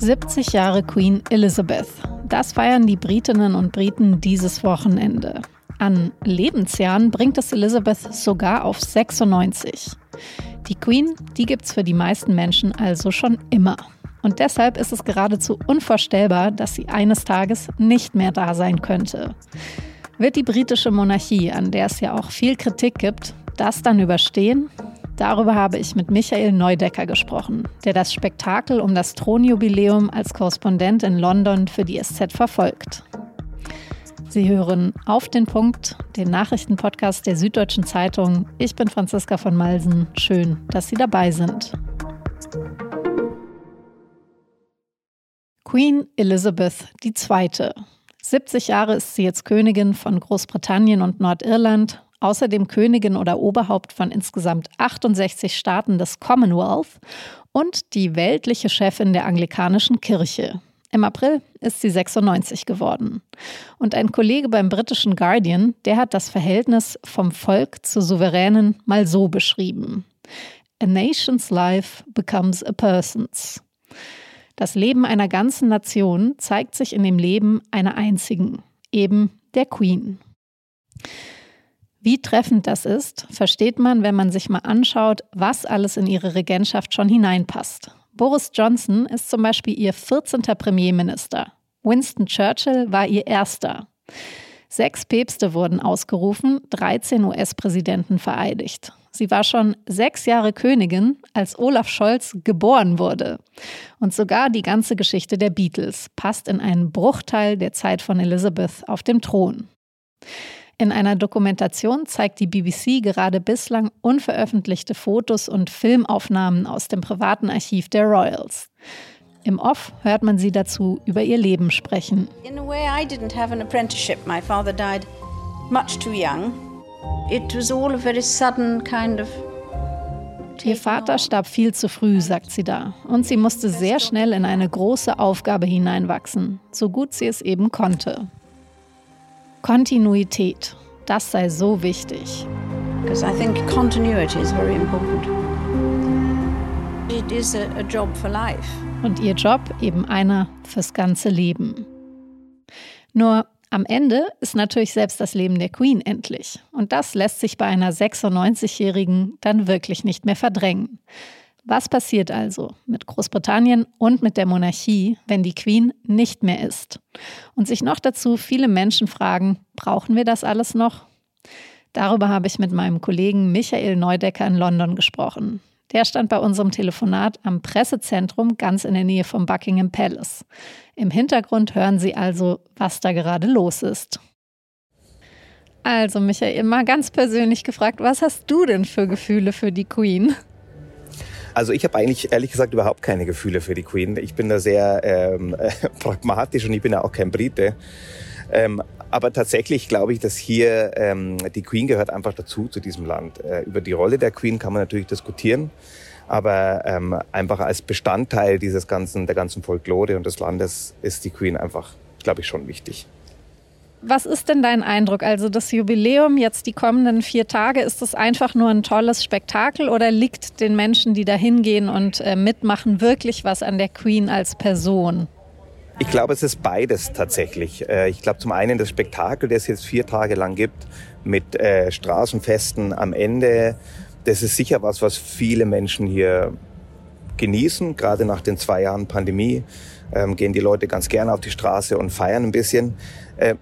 70 Jahre Queen Elizabeth. Das feiern die Britinnen und Briten dieses Wochenende. An Lebensjahren bringt es Elizabeth sogar auf 96. Die Queen, die gibt's für die meisten Menschen also schon immer. Und deshalb ist es geradezu unvorstellbar, dass sie eines Tages nicht mehr da sein könnte. Wird die britische Monarchie, an der es ja auch viel Kritik gibt, das dann überstehen? Darüber habe ich mit Michael Neudecker gesprochen, der das Spektakel um das Thronjubiläum als Korrespondent in London für die SZ verfolgt. Sie hören auf den Punkt, den Nachrichtenpodcast der Süddeutschen Zeitung. Ich bin Franziska von Malsen. Schön, dass Sie dabei sind. Queen Elizabeth II. 70 Jahre ist sie jetzt Königin von Großbritannien und Nordirland außerdem Königin oder Oberhaupt von insgesamt 68 Staaten des Commonwealth und die weltliche Chefin der anglikanischen Kirche. Im April ist sie 96 geworden. Und ein Kollege beim britischen Guardian, der hat das Verhältnis vom Volk zur Souveränen mal so beschrieben. A nation's life becomes a person's. Das Leben einer ganzen Nation zeigt sich in dem Leben einer einzigen, eben der Queen. Wie treffend das ist, versteht man, wenn man sich mal anschaut, was alles in ihre Regentschaft schon hineinpasst. Boris Johnson ist zum Beispiel ihr 14. Premierminister. Winston Churchill war ihr erster. Sechs Päpste wurden ausgerufen, 13 US-Präsidenten vereidigt. Sie war schon sechs Jahre Königin, als Olaf Scholz geboren wurde. Und sogar die ganze Geschichte der Beatles passt in einen Bruchteil der Zeit von Elizabeth auf dem Thron. In einer Dokumentation zeigt die BBC gerade bislang unveröffentlichte Fotos und Filmaufnahmen aus dem privaten Archiv der Royals. Im Off hört man sie dazu über ihr Leben sprechen. In a way I didn't have an apprenticeship. My father died much too young. It was all a very sudden kind of Ihr Vater starb viel zu früh, sagt sie da, und sie musste sehr schnell in eine große Aufgabe hineinwachsen, so gut sie es eben konnte. Kontinuität, das sei so wichtig. Because I think continuity is very important. It is a, a job for life. Und ihr Job eben einer fürs ganze Leben. Nur am Ende ist natürlich selbst das Leben der Queen endlich. Und das lässt sich bei einer 96-Jährigen dann wirklich nicht mehr verdrängen. Was passiert also mit Großbritannien und mit der Monarchie, wenn die Queen nicht mehr ist? Und sich noch dazu viele Menschen fragen, brauchen wir das alles noch? Darüber habe ich mit meinem Kollegen Michael Neudecker in London gesprochen. Der stand bei unserem Telefonat am Pressezentrum ganz in der Nähe vom Buckingham Palace. Im Hintergrund hören Sie also, was da gerade los ist. Also, Michael, mal ganz persönlich gefragt, was hast du denn für Gefühle für die Queen? Also ich habe eigentlich ehrlich gesagt überhaupt keine Gefühle für die Queen. Ich bin da sehr ähm, äh, pragmatisch und ich bin ja auch kein Brite. Ähm, aber tatsächlich glaube ich, dass hier ähm, die Queen gehört einfach dazu zu diesem Land. Äh, über die Rolle der Queen kann man natürlich diskutieren, aber ähm, einfach als Bestandteil dieses ganzen der ganzen Folklore und des Landes ist die Queen einfach, glaube ich, schon wichtig. Was ist denn dein Eindruck? Also das Jubiläum jetzt die kommenden vier Tage, ist das einfach nur ein tolles Spektakel oder liegt den Menschen, die da hingehen und äh, mitmachen, wirklich was an der Queen als Person? Ich glaube, es ist beides tatsächlich. Äh, ich glaube zum einen das Spektakel, das es jetzt vier Tage lang gibt, mit äh, Straßenfesten am Ende, das ist sicher was, was viele Menschen hier genießen, gerade nach den zwei Jahren Pandemie. Ähm, gehen die Leute ganz gerne auf die Straße und feiern ein bisschen. Äh,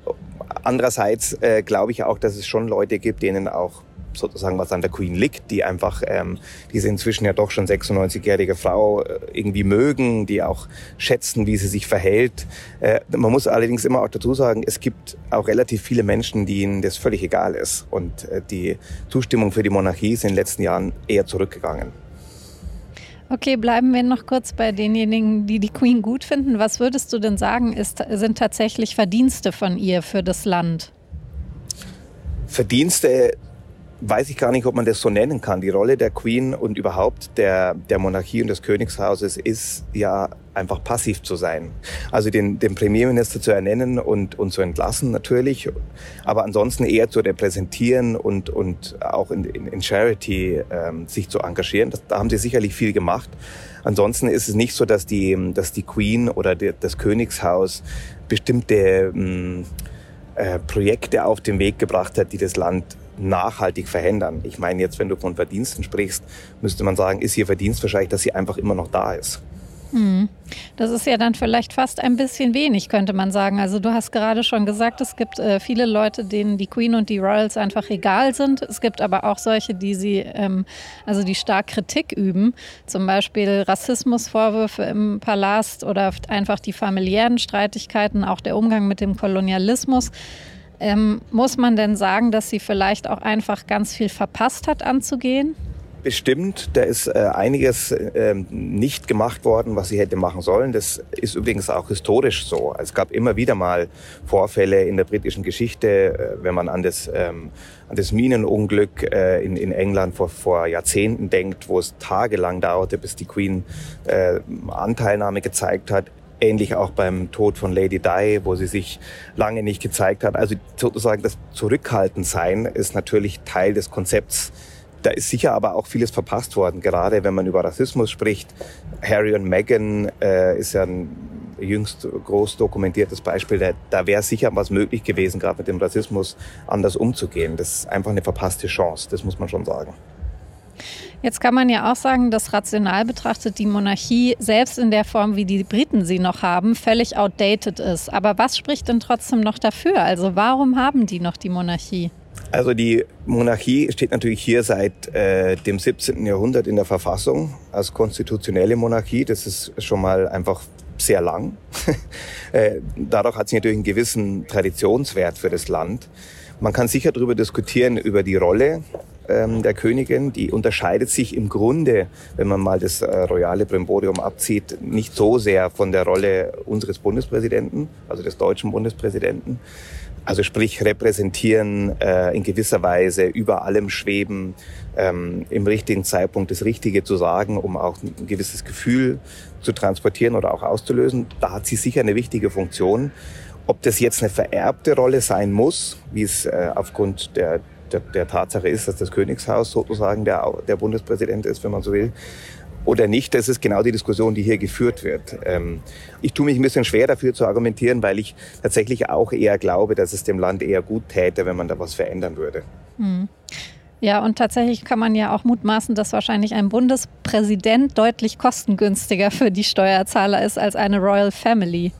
andererseits äh, glaube ich auch, dass es schon Leute gibt, denen auch sozusagen was an der Queen liegt, die einfach ähm, diese inzwischen ja doch schon 96-jährige Frau äh, irgendwie mögen, die auch schätzen, wie sie sich verhält. Äh, man muss allerdings immer auch dazu sagen, es gibt auch relativ viele Menschen, denen das völlig egal ist und äh, die Zustimmung für die Monarchie ist in den letzten Jahren eher zurückgegangen. Okay, bleiben wir noch kurz bei denjenigen, die die Queen gut finden. Was würdest du denn sagen, ist, sind tatsächlich Verdienste von ihr für das Land? Verdienste weiß ich gar nicht, ob man das so nennen kann. Die Rolle der Queen und überhaupt der, der Monarchie und des Königshauses ist ja einfach passiv zu sein. Also den, den Premierminister zu ernennen und, und zu entlassen natürlich, aber ansonsten eher zu repräsentieren und, und auch in, in, in Charity ähm, sich zu engagieren. Das, da haben sie sicherlich viel gemacht. Ansonsten ist es nicht so, dass die, dass die Queen oder die, das Königshaus bestimmte ähm, äh, Projekte auf den Weg gebracht hat, die das Land nachhaltig verändern. Ich meine, jetzt, wenn du von Verdiensten sprichst, müsste man sagen, ist ihr Verdienst wahrscheinlich, dass sie einfach immer noch da ist. Hm. Das ist ja dann vielleicht fast ein bisschen wenig, könnte man sagen. Also du hast gerade schon gesagt, es gibt äh, viele Leute, denen die Queen und die Royals einfach egal sind. Es gibt aber auch solche, die sie, ähm, also die stark Kritik üben, zum Beispiel Rassismusvorwürfe im Palast oder einfach die familiären Streitigkeiten, auch der Umgang mit dem Kolonialismus. Ähm, muss man denn sagen, dass sie vielleicht auch einfach ganz viel verpasst hat anzugehen? Bestimmt, da ist äh, einiges äh, nicht gemacht worden, was sie hätte machen sollen. Das ist übrigens auch historisch so. Es gab immer wieder mal Vorfälle in der britischen Geschichte, äh, wenn man an das, ähm, an das Minenunglück äh, in, in England vor, vor Jahrzehnten denkt, wo es tagelang dauerte, bis die Queen äh, Anteilnahme gezeigt hat. Ähnlich auch beim Tod von Lady Di, wo sie sich lange nicht gezeigt hat. Also sozusagen das Zurückhaltendsein ist natürlich Teil des Konzepts. Da ist sicher aber auch vieles verpasst worden, gerade wenn man über Rassismus spricht. Harry und Meghan äh, ist ja ein jüngst groß dokumentiertes Beispiel. Da, da wäre sicher was möglich gewesen, gerade mit dem Rassismus anders umzugehen. Das ist einfach eine verpasste Chance, das muss man schon sagen. Jetzt kann man ja auch sagen, dass rational betrachtet die Monarchie selbst in der Form, wie die Briten sie noch haben, völlig outdated ist. Aber was spricht denn trotzdem noch dafür? Also warum haben die noch die Monarchie? Also die Monarchie steht natürlich hier seit äh, dem 17. Jahrhundert in der Verfassung als konstitutionelle Monarchie. Das ist schon mal einfach sehr lang. äh, dadurch hat sie natürlich einen gewissen Traditionswert für das Land. Man kann sicher darüber diskutieren, über die Rolle ähm, der Königin. Die unterscheidet sich im Grunde, wenn man mal das äh, royale Brimborium abzieht, nicht so sehr von der Rolle unseres Bundespräsidenten, also des deutschen Bundespräsidenten. Also sprich repräsentieren, äh, in gewisser Weise über allem schweben, ähm, im richtigen Zeitpunkt das Richtige zu sagen, um auch ein gewisses Gefühl zu transportieren oder auch auszulösen. Da hat sie sicher eine wichtige Funktion. Ob das jetzt eine vererbte Rolle sein muss, wie es äh, aufgrund der, der, der Tatsache ist, dass das Königshaus sozusagen der, der Bundespräsident ist, wenn man so will, oder nicht, das ist genau die Diskussion, die hier geführt wird. Ähm, ich tue mich ein bisschen schwer dafür zu argumentieren, weil ich tatsächlich auch eher glaube, dass es dem Land eher gut täte, wenn man da was verändern würde. Hm. Ja, und tatsächlich kann man ja auch mutmaßen, dass wahrscheinlich ein Bundespräsident deutlich kostengünstiger für die Steuerzahler ist als eine Royal Family.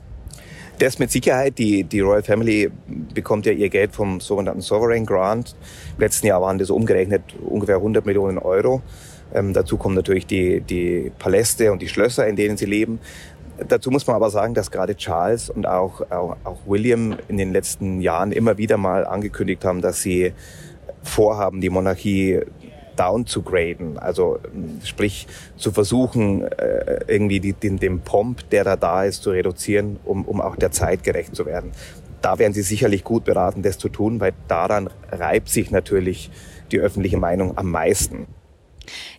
Das mit Sicherheit. Die, die Royal Family bekommt ja ihr Geld vom sogenannten Sovereign Grant. Im letzten Jahr waren das umgerechnet ungefähr 100 Millionen Euro. Ähm, dazu kommen natürlich die, die Paläste und die Schlösser, in denen sie leben. Dazu muss man aber sagen, dass gerade Charles und auch, auch, auch William in den letzten Jahren immer wieder mal angekündigt haben, dass sie vorhaben, die Monarchie down zu graden, also sprich zu versuchen, äh, irgendwie die, den, den Pomp, der da da ist, zu reduzieren, um, um auch der Zeit gerecht zu werden. Da wären sie sicherlich gut beraten, das zu tun, weil daran reibt sich natürlich die öffentliche Meinung am meisten.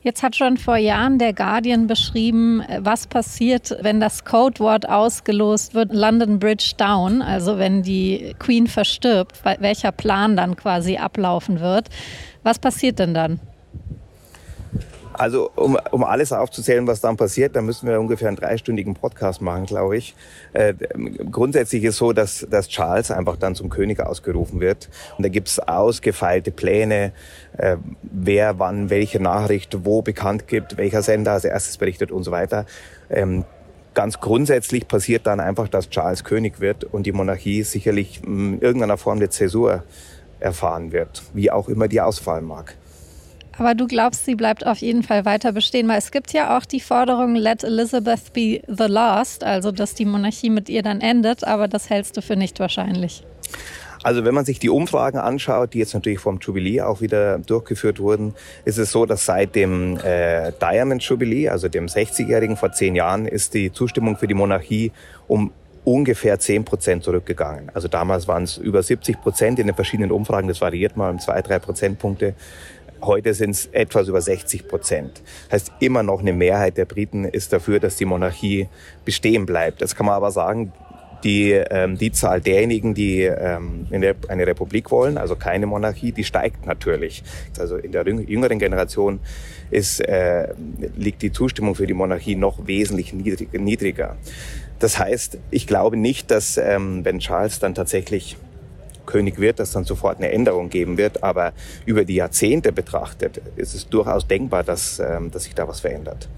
Jetzt hat schon vor Jahren der Guardian beschrieben, was passiert, wenn das Codewort ausgelost wird, London Bridge Down, also wenn die Queen verstirbt, welcher Plan dann quasi ablaufen wird. Was passiert denn dann? Also um, um alles aufzuzählen, was dann passiert, dann müssen wir ungefähr einen dreistündigen Podcast machen, glaube ich. Äh, grundsätzlich ist so, dass, dass Charles einfach dann zum König ausgerufen wird. Und da gibt's ausgefeilte Pläne, äh, wer wann welche Nachricht wo bekannt gibt, welcher Sender als erstes berichtet und so weiter. Ähm, ganz grundsätzlich passiert dann einfach, dass Charles König wird und die Monarchie sicherlich in irgendeiner Form der Zäsur erfahren wird, wie auch immer die ausfallen mag. Aber du glaubst, sie bleibt auf jeden Fall weiter bestehen, weil es gibt ja auch die Forderung, let Elizabeth be the last, also dass die Monarchie mit ihr dann endet, aber das hältst du für nicht wahrscheinlich. Also wenn man sich die Umfragen anschaut, die jetzt natürlich vom Jubilee auch wieder durchgeführt wurden, ist es so, dass seit dem äh, Diamond Jubilee, also dem 60-jährigen vor zehn Jahren, ist die Zustimmung für die Monarchie um ungefähr 10 Prozent zurückgegangen. Also damals waren es über 70 Prozent in den verschiedenen Umfragen. Das variiert mal um zwei, drei Prozentpunkte. Heute sind es etwas über 60 Prozent. Heißt, immer noch eine Mehrheit der Briten ist dafür, dass die Monarchie bestehen bleibt. Das kann man aber sagen, die, ähm, die Zahl derjenigen, die ähm, eine Republik wollen, also keine Monarchie, die steigt natürlich. Also in der jüngeren Generation ist, äh, liegt die Zustimmung für die Monarchie noch wesentlich niedriger. Das heißt, ich glaube nicht, dass ähm, wenn Charles dann tatsächlich König wird, dass dann sofort eine Änderung geben wird. Aber über die Jahrzehnte betrachtet ist es durchaus denkbar, dass, ähm, dass sich da was verändert.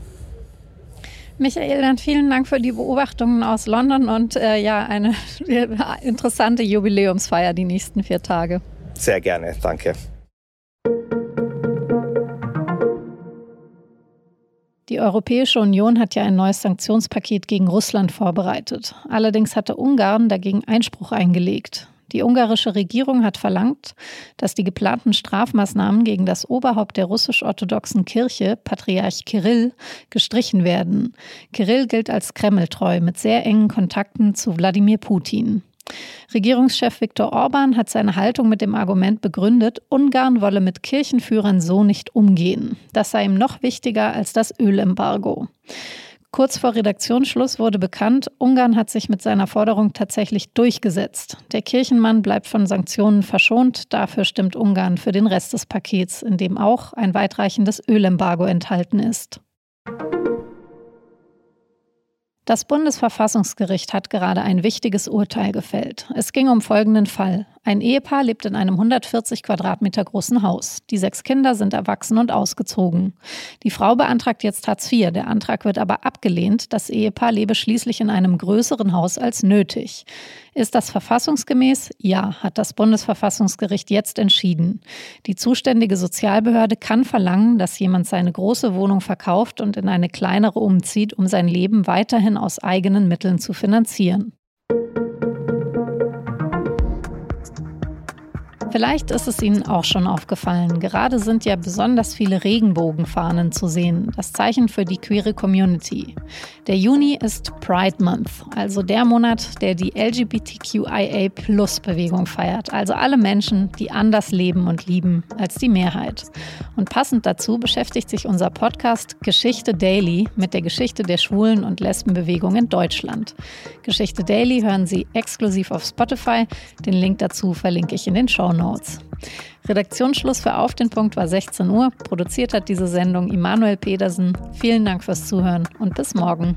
Michael, dann vielen Dank für die Beobachtungen aus London und äh, ja, eine interessante Jubiläumsfeier die nächsten vier Tage. Sehr gerne, danke. Die Europäische Union hat ja ein neues Sanktionspaket gegen Russland vorbereitet. Allerdings hatte Ungarn dagegen Einspruch eingelegt. Die ungarische Regierung hat verlangt, dass die geplanten Strafmaßnahmen gegen das Oberhaupt der russisch-orthodoxen Kirche, Patriarch Kirill, gestrichen werden. Kirill gilt als Kremltreu mit sehr engen Kontakten zu Wladimir Putin. Regierungschef Viktor Orban hat seine Haltung mit dem Argument begründet, Ungarn wolle mit Kirchenführern so nicht umgehen. Das sei ihm noch wichtiger als das Ölembargo. Kurz vor Redaktionsschluss wurde bekannt, Ungarn hat sich mit seiner Forderung tatsächlich durchgesetzt. Der Kirchenmann bleibt von Sanktionen verschont, dafür stimmt Ungarn für den Rest des Pakets, in dem auch ein weitreichendes Ölembargo enthalten ist. Das Bundesverfassungsgericht hat gerade ein wichtiges Urteil gefällt. Es ging um folgenden Fall. Ein Ehepaar lebt in einem 140 Quadratmeter großen Haus. Die sechs Kinder sind erwachsen und ausgezogen. Die Frau beantragt jetzt Hartz IV. Der Antrag wird aber abgelehnt. Das Ehepaar lebe schließlich in einem größeren Haus als nötig. Ist das verfassungsgemäß? Ja, hat das Bundesverfassungsgericht jetzt entschieden. Die zuständige Sozialbehörde kann verlangen, dass jemand seine große Wohnung verkauft und in eine kleinere umzieht, um sein Leben weiterhin aus eigenen Mitteln zu finanzieren. Vielleicht ist es Ihnen auch schon aufgefallen. Gerade sind ja besonders viele Regenbogenfahnen zu sehen. Das Zeichen für die queere Community. Der Juni ist Pride Month, also der Monat, der die LGBTQIA-Plus-Bewegung feiert. Also alle Menschen, die anders leben und lieben als die Mehrheit. Und passend dazu beschäftigt sich unser Podcast Geschichte Daily mit der Geschichte der Schwulen- und Lesbenbewegung in Deutschland. Geschichte Daily hören Sie exklusiv auf Spotify. Den Link dazu verlinke ich in den Show Notes. Redaktionsschluss für Auf den Punkt war 16 Uhr. Produziert hat diese Sendung Immanuel Pedersen. Vielen Dank fürs Zuhören und bis morgen.